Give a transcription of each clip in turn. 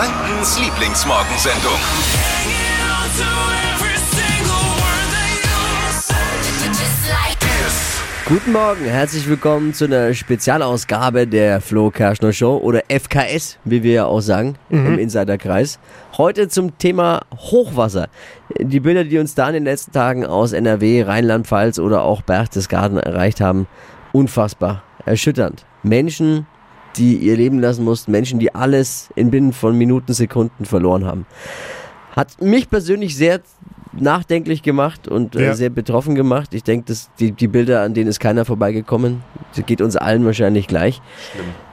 Frankens Lieblingsmorgensendung. Guten Morgen, herzlich willkommen zu einer Spezialausgabe der Flo Kerschner Show oder FKS, wie wir ja auch sagen im Insiderkreis. Heute zum Thema Hochwasser. Die Bilder, die uns da in den letzten Tagen aus NRW, Rheinland-Pfalz oder auch Berchtesgaden erreicht haben, unfassbar, erschütternd. Menschen, die ihr Leben lassen mussten, Menschen, die alles in binnen von Minuten, Sekunden verloren haben. Hat mich persönlich sehr nachdenklich gemacht und äh, Ja. sehr betroffen gemacht. Ich denke, dass die, die Bilder, an denen ist keiner vorbeigekommen. Das geht uns allen wahrscheinlich gleich.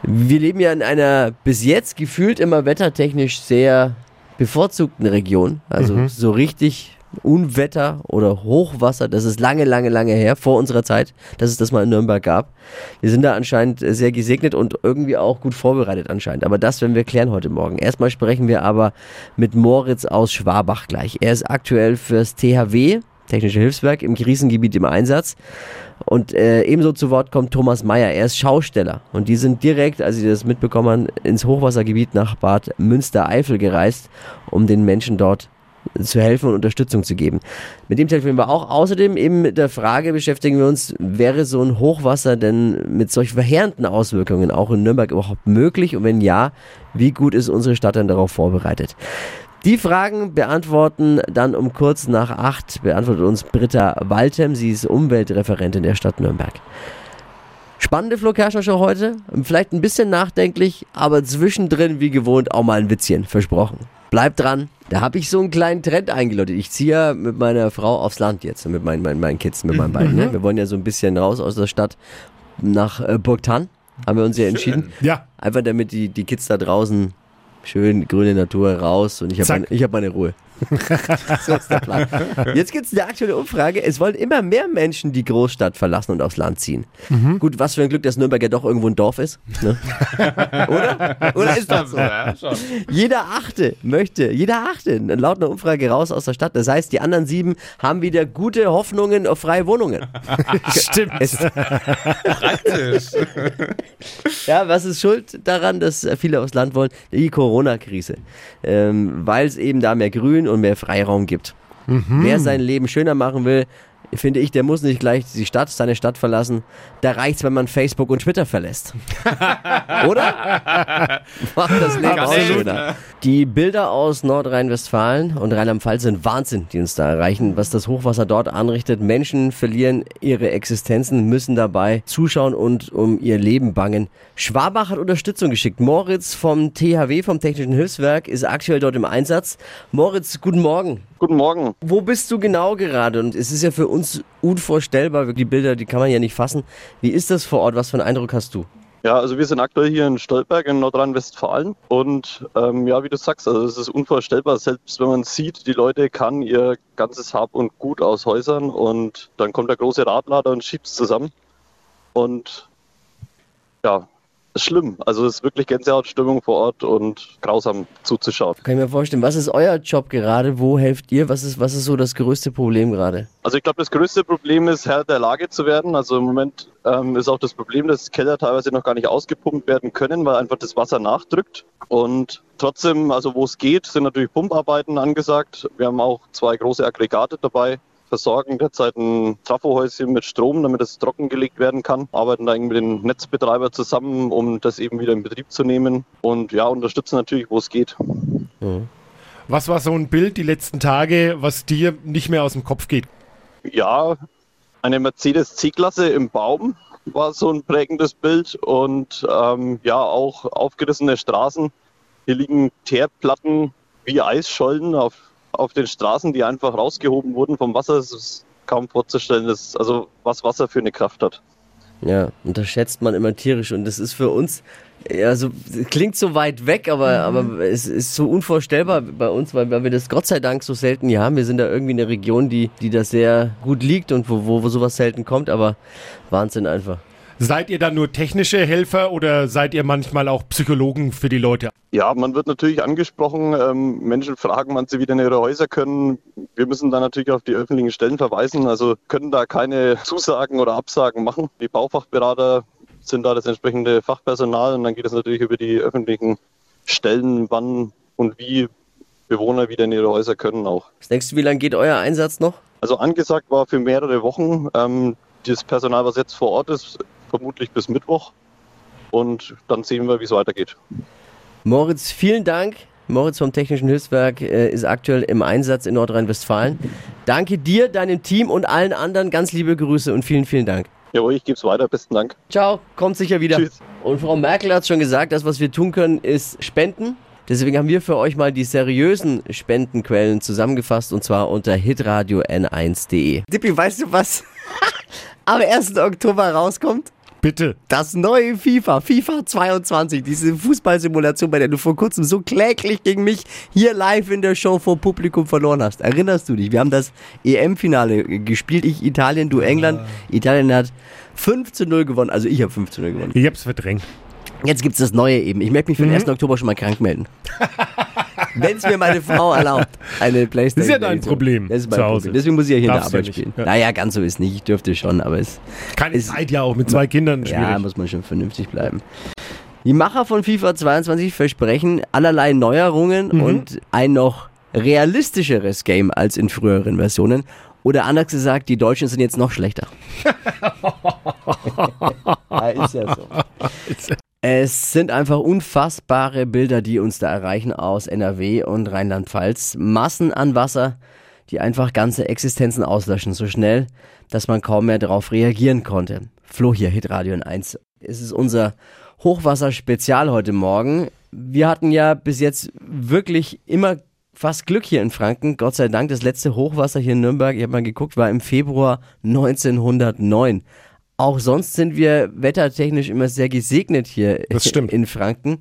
Wir leben ja in einer bis jetzt gefühlt immer wettertechnisch sehr bevorzugten Region. Also so richtig Unwetter oder Hochwasser, das ist lange, lange, lange her, vor unserer Zeit, dass es das mal in Nürnberg gab. Wir sind da anscheinend sehr gesegnet und irgendwie auch gut vorbereitet anscheinend. Aber das werden wir klären heute Morgen. Erstmal sprechen wir aber mit Moritz aus Schwabach gleich. Er ist aktuell fürs THW, Technische Hilfswerk, im Krisengebiet im Einsatz. Und äh, ebenso zu Wort kommt Thomas Meyer. Er ist Schausteller. Und die sind direkt, als sie das mitbekommen haben, ins Hochwassergebiet nach Bad Münstereifel gereist, um den Menschen dort zu helfen und Unterstützung zu geben. Mit dem telefonieren wir auch. Außerdem eben mit der Frage beschäftigen wir uns, wäre so ein Hochwasser denn mit solch verheerenden Auswirkungen auch in Nürnberg überhaupt möglich? Und wenn ja, wie gut ist unsere Stadt dann darauf vorbereitet? Die Fragen beantworten dann um kurz nach acht, beantwortet uns Britta Waltem. Sie ist Umweltreferentin der Stadt Nürnberg. Spannende Flo Kerschner Show heute. Vielleicht ein bisschen nachdenklich, aber zwischendrin wie gewohnt auch mal ein Witzchen. Versprochen. Bleibt dran. Da habe ich so einen kleinen Trend eingeläutet. Ich ziehe ja mit meiner Frau aufs Land jetzt, mit meinen, meinen, meinen Kids, mit meinen beiden. Ne? Wir wollen ja so ein bisschen raus aus der Stadt nach äh, Burgtann. Haben wir uns ja entschieden. Ja, Einfach damit die, die Kids da draußen schön grüne Natur raus und ich habe meine, ich hab meine Ruhe. so ist der Plan. Jetzt gibt es eine aktuelle Umfrage. Es wollen immer mehr Menschen die Großstadt verlassen und aufs Land ziehen. Gut, was für ein Glück, dass Nürnberg ja doch irgendwo ein Dorf ist. Ne? Oder? Oder ist das so? Jeder Achte möchte, jeder Achte, laut einer Umfrage raus aus der Stadt. Das heißt, die anderen sieben haben wieder gute Hoffnungen auf freie Wohnungen. stimmt. Es, ja, was ist schuld daran, dass viele aufs Land wollen? Die Corona-Krise. Ähm, Weil es eben da mehr Grün und mehr Freiraum gibt. Wer sein Leben schöner machen will, finde ich, der muss nicht gleich die Stadt, seine Stadt verlassen. Da reicht's, wenn man Facebook und Twitter verlässt. Oder? Macht das Leben auch schöner. Die Bilder aus Nordrhein-Westfalen und Rheinland-Pfalz sind Wahnsinn, die uns da erreichen, was das Hochwasser dort anrichtet. Menschen verlieren ihre Existenzen, müssen dabei zuschauen und um ihr Leben bangen. Schwabach hat Unterstützung geschickt. Moritz vom THW, vom Technischen Hilfswerk, ist aktuell dort im Einsatz. Moritz, guten Morgen. Guten Morgen. Wo bist du genau gerade? Und es ist ja für uns unvorstellbar, die Bilder, die kann man ja nicht fassen. Wie ist das vor Ort? Was für einen Eindruck hast du? Ja, also wir sind aktuell hier in Stolberg in Nordrhein-Westfalen und ähm, ja, wie du sagst, also es ist unvorstellbar, selbst wenn man sieht, die Leute kann ihr ganzes Hab und Gut aus Häusern und dann kommt der große Radlader und schiebt es zusammen und ja, ist schlimm. Also es ist wirklich Gänsehautstimmung vor Ort und grausam zuzuschauen. Kann ich mir vorstellen, was ist euer Job gerade? Wo helft ihr? Was ist, was ist so das größte Problem gerade? Also ich glaube, das größte Problem ist, Herr der Lage zu werden. Also im Moment ähm, ist auch das Problem, dass Keller teilweise noch gar nicht ausgepumpt werden können, weil einfach das Wasser nachdrückt. Und trotzdem, also wo es geht, sind natürlich Pumparbeiten angesagt. Wir haben auch zwei große Aggregate dabei, versorgen derzeit ein Trafohäuschen mit Strom, damit es trockengelegt werden kann. Arbeiten da mit dem Netzbetreiber zusammen, um das eben wieder in Betrieb zu nehmen. Und ja, unterstützen natürlich, wo es geht. Was war so ein Bild die letzten Tage, was dir nicht mehr aus dem Kopf geht? Ja, eine Mercedes C-Klasse im Baum war so ein prägendes Bild und ähm, ja, auch aufgerissene Straßen. Hier liegen Teerplatten wie Eisschollen auf, auf den Straßen, die einfach rausgehoben wurden vom Wasser. Es ist kaum vorzustellen, dass, also was Wasser für eine Kraft hat. Ja, unterschätzt man immer tierisch und das ist für uns, ja, so, klingt so weit weg, aber, aber es ist so unvorstellbar bei uns, weil, weil wir das Gott sei Dank so selten hier haben. Wir sind da irgendwie in einer Region, die, die da sehr gut liegt und wo, wo, wo sowas selten kommt, aber Wahnsinn einfach. Seid ihr dann nur technische Helfer oder seid ihr manchmal auch Psychologen für die Leute? Ja, man wird natürlich angesprochen. Ähm, Menschen fragen, wann sie wieder in ihre Häuser können. Wir müssen da natürlich auf die öffentlichen Stellen verweisen. Also können da keine Zusagen oder Absagen machen. Die Baufachberater sind da das entsprechende Fachpersonal und dann geht es natürlich über die öffentlichen Stellen, wann und wie Bewohner wieder in ihre Häuser können auch. Was denkst du, wie lange geht euer Einsatz noch? Also angesagt war für mehrere Wochen. Ähm, das Personal, was jetzt vor Ort ist, vermutlich bis Mittwoch. Und dann sehen wir, wie es weitergeht. Moritz, vielen Dank. Moritz vom Technischen Hilfswerk äh, ist aktuell im Einsatz in Nordrhein-Westfalen. Danke dir, deinem Team und allen anderen. Ganz liebe Grüße und vielen, vielen Dank. Jawohl, ich gebe es weiter. Besten Dank. Ciao, kommt sicher wieder. Tschüss. Und Frau Merkel hat schon gesagt, das, was wir tun können, ist spenden. Deswegen haben wir für euch mal die seriösen Spendenquellen zusammengefasst und zwar unter hitradio n1.de. Dippi, weißt du, was am 1. Oktober rauskommt? Bitte. Das neue FIFA, FIFA 22, diese Fußballsimulation, bei der du vor kurzem so kläglich gegen mich hier live in der Show vor Publikum verloren hast. Erinnerst du dich? Wir haben das EM-Finale gespielt, ich Italien, du England. Italien hat 5 zu 0 gewonnen, also ich habe 5 zu 0 gewonnen. Ich hab's verdrängt. Jetzt gibt's das Neue eben. Ich möchte mich für den 1. Oktober schon mal krank melden. Wenn es mir meine Frau erlaubt, eine Playstation. Das ist ja dein Edition. Problem Das ist mein zu Hause. Problem. Deswegen muss ich ja hier Darfst in der Arbeit spielen. Ja. Naja, ganz so ist nicht. Ich dürfte schon, aber es Keine Ist- Zeit ja auch mit zwei Kindern schwierig. ja, muss man schon vernünftig bleiben. Die Macher von FIFA 22 versprechen allerlei Neuerungen Mhm. und ein noch realistischeres Game als in früheren Versionen. Oder anders gesagt, die Deutschen sind jetzt noch schlechter. ja, ist ja so. Es sind einfach unfassbare Bilder, die uns da erreichen aus NRW und Rheinland-Pfalz. Massen an Wasser, die einfach ganze Existenzen auslöschen, so schnell, dass man kaum mehr darauf reagieren konnte. Flo hier, Hitradio in 1. Es ist unser Hochwasser-Spezial heute Morgen. Wir hatten ja bis jetzt wirklich immer fast Glück hier in Franken. Gott sei Dank, das letzte Hochwasser hier in Nürnberg, ich habe mal geguckt, war im Februar 1909. Auch sonst sind wir wettertechnisch immer sehr gesegnet hier Das stimmt. in Franken.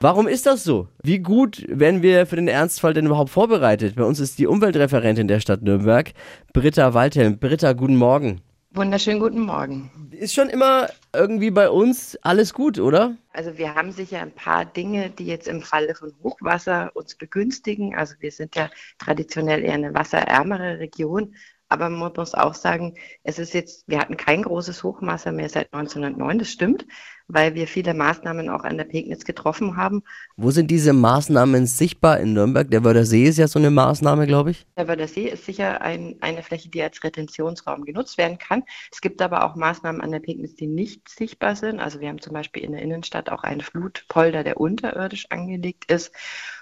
Warum ist das so? Wie gut werden wir für den Ernstfall denn überhaupt vorbereitet? Bei uns ist die Umweltreferentin der Stadt Nürnberg, Britta Waldhelm. Britta, guten Morgen. Wunderschönen guten Morgen. Ist schon immer irgendwie bei uns alles gut, oder? Also wir haben sicher ein paar Dinge, die jetzt im Falle von Hochwasser uns begünstigen. Also wir sind ja traditionell eher eine wasserärmere Region. Aber man muss auch sagen, es ist jetzt, wir hatten kein großes Hochwasser mehr seit 1909, das stimmt, weil wir viele Maßnahmen auch an der Pegnitz getroffen haben. Wo sind diese Maßnahmen sichtbar in Nürnberg? Der Wörder See ist ja so eine Maßnahme, glaube ich. Der Wörder See ist sicher ein, eine Fläche, die als Retentionsraum genutzt werden kann. Es gibt aber auch Maßnahmen an der Pegnitz, die nicht sichtbar sind. Also wir haben zum Beispiel in der Innenstadt auch einen Flutpolder, der unterirdisch angelegt ist.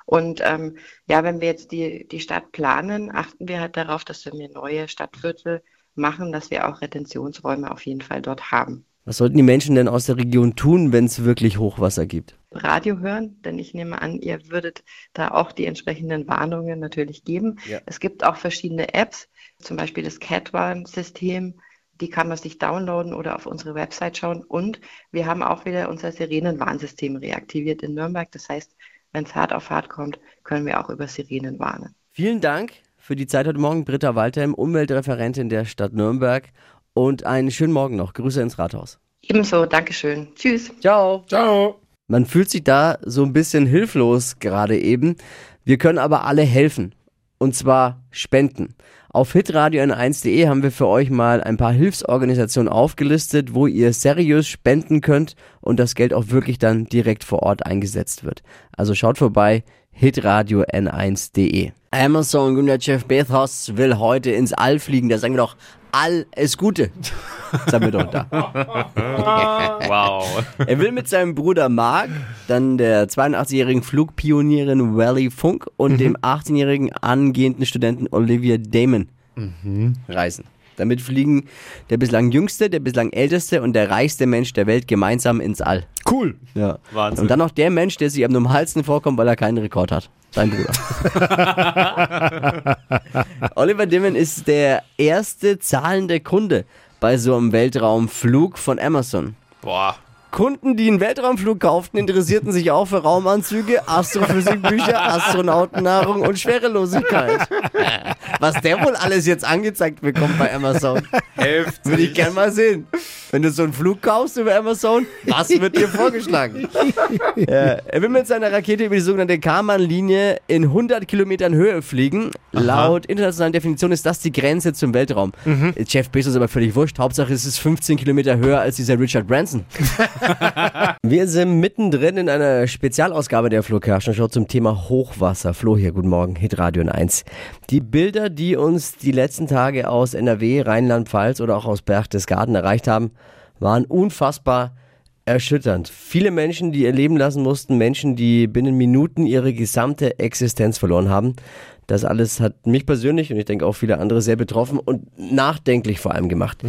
Und ähm, ja, wenn wir jetzt die, die Stadt planen, achten wir halt darauf, dass wenn wir neue Stadtviertel machen, dass wir auch Retentionsräume auf jeden Fall dort haben. Was sollten die Menschen denn aus der Region tun, wenn es wirklich Hochwasser gibt? Radio hören, denn ich nehme an, ihr würdet da auch die entsprechenden Warnungen natürlich geben. Ja. Es gibt auch verschiedene Apps, zum Beispiel das Cat-Warn-System, die kann man sich downloaden oder auf unsere Website schauen. Und wir haben auch wieder unser Sirenenwarnsystem reaktiviert in Nürnberg. Das heißt, wenn es hart auf hart kommt, können wir auch über Sirenen warnen. Vielen Dank für die Zeit heute Morgen, Britta Waldhelm, Umweltreferentin der Stadt Nürnberg. Und einen schönen Morgen noch. Grüße ins Rathaus. Ebenso, Dankeschön. Tschüss. Ciao. Ciao. Man fühlt sich da so ein bisschen hilflos gerade eben. Wir können aber alle helfen. Und zwar spenden. Auf hitradio n1.de haben wir für euch mal ein paar Hilfsorganisationen aufgelistet, wo ihr seriös spenden könnt und das Geld auch wirklich dann direkt vor Ort eingesetzt wird. Also schaut vorbei, hitradio n1.de. Amazon Gründer Jeff Bezos will heute ins All fliegen. Da sagen wir doch alles Gute. Sagen wir doch da. Wow. Er will mit seinem Bruder Mark, dann der 82-jährigen Flugpionierin Wally Funk und dem 18-jährigen angehenden Studenten Olivia Damon reisen. Damit fliegen der bislang jüngste, der bislang älteste und der reichste Mensch der Welt gemeinsam ins All. Cool. Ja. Wahnsinn. Und dann noch der Mensch, der sich am normalsten vorkommt, weil er keinen Rekord hat. Sein Bruder. Oliver Dimmen ist der erste zahlende Kunde bei so einem Weltraumflug von Amazon. Boah. Kunden, die einen Weltraumflug kauften, interessierten sich auch für Raumanzüge, Astrophysikbücher, Astronautennahrung und Schwerelosigkeit. Was der wohl alles jetzt angezeigt bekommt bei Amazon, Heftig. würde ich gern mal sehen. Wenn du so einen Flug kaufst über Amazon, was wird dir vorgeschlagen? ja, er will mit seiner Rakete über die sogenannte Karman-Linie in 100 Kilometern Höhe fliegen. Laut internationalen Definition ist das die Grenze zum Weltraum. Jeff Bezos ist aber völlig wurscht. Hauptsache es ist 15 Kilometer höher als dieser Richard Branson. Wir sind mittendrin in einer Spezialausgabe der Flo Kerschner Show zum Thema Hochwasser. Flo hier, guten Morgen, Hitradio 1. Die Bilder, die uns die letzten Tage aus NRW, Rheinland-Pfalz oder auch aus Berchtesgaden erreicht haben, waren unfassbar erschütternd. Viele Menschen, die ihr Leben lassen mussten, Menschen, die binnen Minuten ihre gesamte Existenz verloren haben. Das alles hat mich persönlich und ich denke auch viele andere sehr betroffen und nachdenklich vor allem gemacht.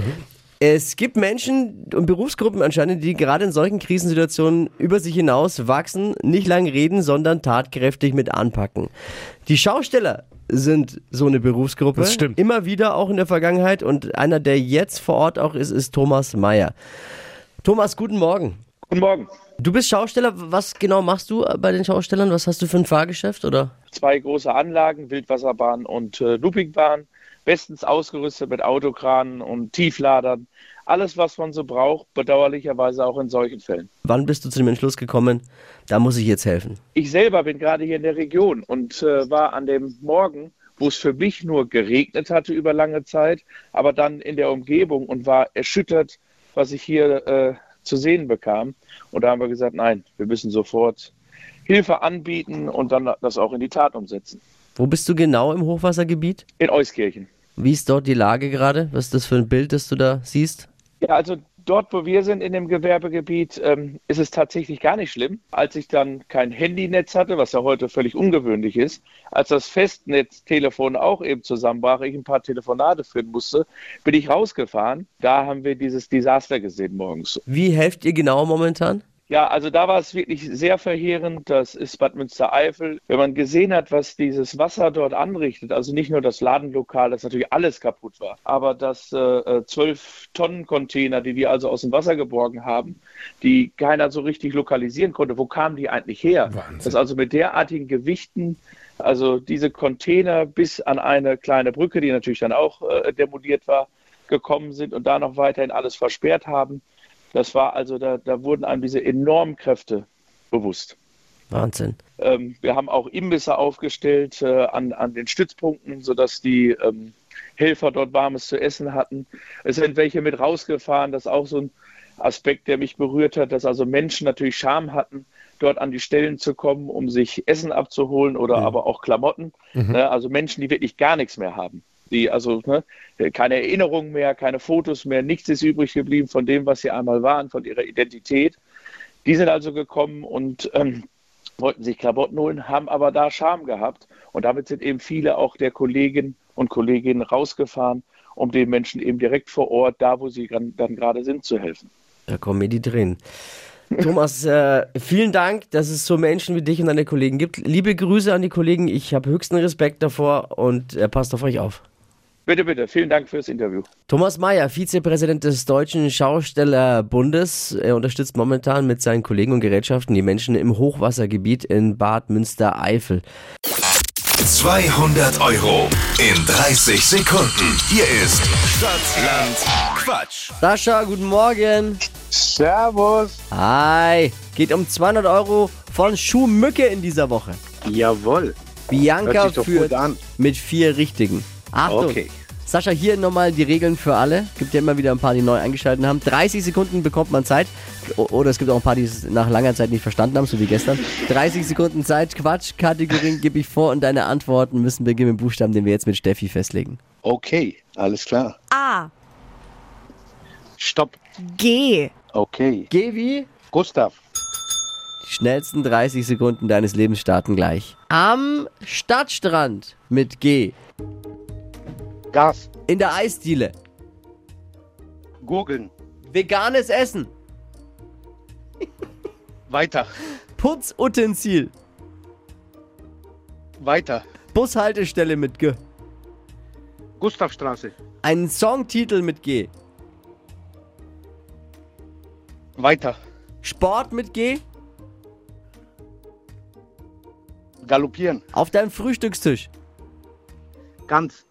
Es gibt Menschen und Berufsgruppen anscheinend, die gerade in solchen Krisensituationen über sich hinaus wachsen, nicht lang reden, sondern tatkräftig mit anpacken. Die Schausteller sind so eine Berufsgruppe. Das stimmt. Immer wieder auch in der Vergangenheit und einer, der jetzt vor Ort auch ist, ist Thomas Mayer. Thomas, guten Morgen. Guten Morgen. Du bist Schausteller. Was genau machst du bei den Schaustellern? Was hast du für ein Fahrgeschäft oder? Zwei große Anlagen, Wildwasserbahn und äh, Loopingbahn, bestens ausgerüstet mit Autokranen und Tiefladern. Alles, was man so braucht, bedauerlicherweise auch in solchen Fällen. Wann bist du zu dem Entschluss gekommen, da muss ich jetzt helfen? Ich selber bin gerade hier in der Region und äh, war an dem Morgen, wo es für mich nur geregnet hatte über lange Zeit, aber dann in der Umgebung und war erschüttert, was ich hier äh, zu sehen bekam. Und da haben wir gesagt, nein, wir müssen sofort Hilfe anbieten und dann das auch in die Tat umsetzen. Wo bist du genau im Hochwassergebiet? In Euskirchen. Wie ist dort die Lage gerade? Was ist das für ein Bild, das du da siehst? Ja, also dort, wo wir sind in dem Gewerbegebiet, ähm, ist es tatsächlich gar nicht schlimm. Als ich dann kein Handynetz hatte, was ja heute völlig ungewöhnlich ist, als das Festnetztelefon auch eben zusammenbrach, ich ein paar Telefonate führen musste, bin ich rausgefahren. Da haben wir dieses Desaster gesehen morgens. Wie helft ihr genau momentan? Ja, also da war es wirklich sehr verheerend. Das ist Bad Münstereifel. Wenn man gesehen hat, was dieses Wasser dort anrichtet, also nicht nur das Ladenlokal, das natürlich alles kaputt war, aber dass äh, zwölf Tonnen Container, die wir also aus dem Wasser geborgen haben, die keiner so richtig lokalisieren konnte, wo kamen die eigentlich her? Wahnsinn. Das also mit derartigen Gewichten, also diese Container bis an eine kleine Brücke, die natürlich dann auch äh, demoliert war, gekommen sind und da noch weiterhin alles versperrt haben. Das war also, da, da wurden einem diese enormen Kräfte bewusst. Wahnsinn. Ähm, wir haben auch Imbisse aufgestellt äh, an, an den Stützpunkten, sodass die ähm, Helfer dort warmes zu essen hatten. Es sind welche mit rausgefahren. Das ist auch so ein Aspekt, der mich berührt hat, dass also Menschen natürlich Scham hatten, dort an die Stellen zu kommen, um sich Essen abzuholen oder aber auch Klamotten. Ne, also Menschen, die wirklich gar nichts mehr haben. Die also ne, keine Erinnerungen mehr, keine Fotos mehr, nichts ist übrig geblieben von dem, was sie einmal waren, von ihrer Identität. Die sind also gekommen und ähm, wollten sich Klamotten holen, haben aber da Scham gehabt. Und damit sind eben viele auch der Kolleginnen und Kolleginnen rausgefahren, um den Menschen eben direkt vor Ort, da wo sie dann dann gerade sind, zu helfen. Da kommen mir die Tränen. Thomas, äh, vielen Dank, dass es so Menschen wie dich und deine Kollegen gibt. Liebe Grüße an die Kollegen. Ich habe höchsten Respekt davor und äh, passt auf euch auf. Bitte, bitte, vielen Dank fürs Interview. Thomas Mayer, Vizepräsident des Deutschen Schaustellerbundes, er unterstützt momentan mit seinen Kollegen und Gerätschaften die Menschen im Hochwassergebiet in Bad Münstereifel. 200 Euro in 30 Sekunden. Hier ist Stadtland Quatsch. Sascha, guten Morgen. Servus. Hi. Geht um 200 Euro von Schuhmücke in dieser Woche. Jawohl. Bianca Hört sich doch führt gut an. mit vier Richtigen. Achtung. Okay. Sascha, hier nochmal die Regeln für alle. Gibt ja immer wieder ein paar, die neu eingeschaltet haben. 30 Sekunden bekommt man Zeit. Oder es gibt auch ein paar, die es nach langer Zeit nicht verstanden haben, so wie gestern. 30 Sekunden Zeit. Quatsch, Kategorien gebe ich vor und deine Antworten müssen beginnen mit Buchstaben, den wir jetzt mit Steffi festlegen. Okay, alles klar. A. Stopp. G. Okay. Geh wie? Gustav. Die schnellsten 30 Sekunden deines Lebens starten gleich. Am Stadtstrand mit G. Gas. In der Eisdiele. Gurgeln. Veganes Essen. Weiter. Putzutensil. Weiter. Bushaltestelle mit G. Gustavstraße. Ein Songtitel mit G. Weiter. Sport mit G. Galoppieren. Auf deinem Frühstückstisch. Ganz.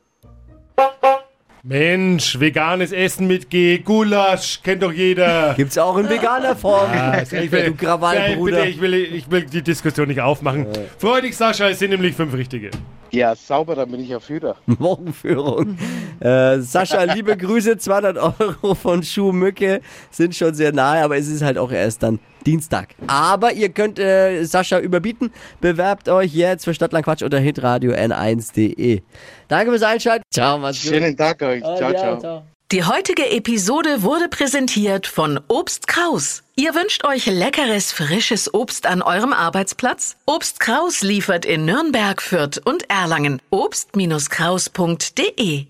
Mensch, veganes Essen mit G, Gulasch, kennt doch jeder. Gibt's auch in veganer Form. Ah, ich will, du Krawallbruder. Nein, bitte, ich will, ich will die Diskussion nicht aufmachen. Freudig, Sascha, es sind nämlich fünf richtige. Ja, sauber, dann bin ich ja Führer. Morgenführung. Äh, Sascha, liebe Grüße, 200 Euro von Schuhmücke sind schon sehr nahe, aber es ist halt auch erst dann Dienstag. Aber ihr könnt äh, Sascha überbieten. Bewerbt euch jetzt für Stadtland Quatsch unter hitradio n1.de. Danke fürs Einschalten. Ciao, mach's gut. Schönen Tag euch. Ah, Ciao, ja, ciao. Die heutige Episode wurde präsentiert von Obst Kraus. Ihr wünscht euch leckeres, frisches Obst an eurem Arbeitsplatz? Obst Kraus liefert in Nürnberg, Fürth und Erlangen. Obst-Kraus.de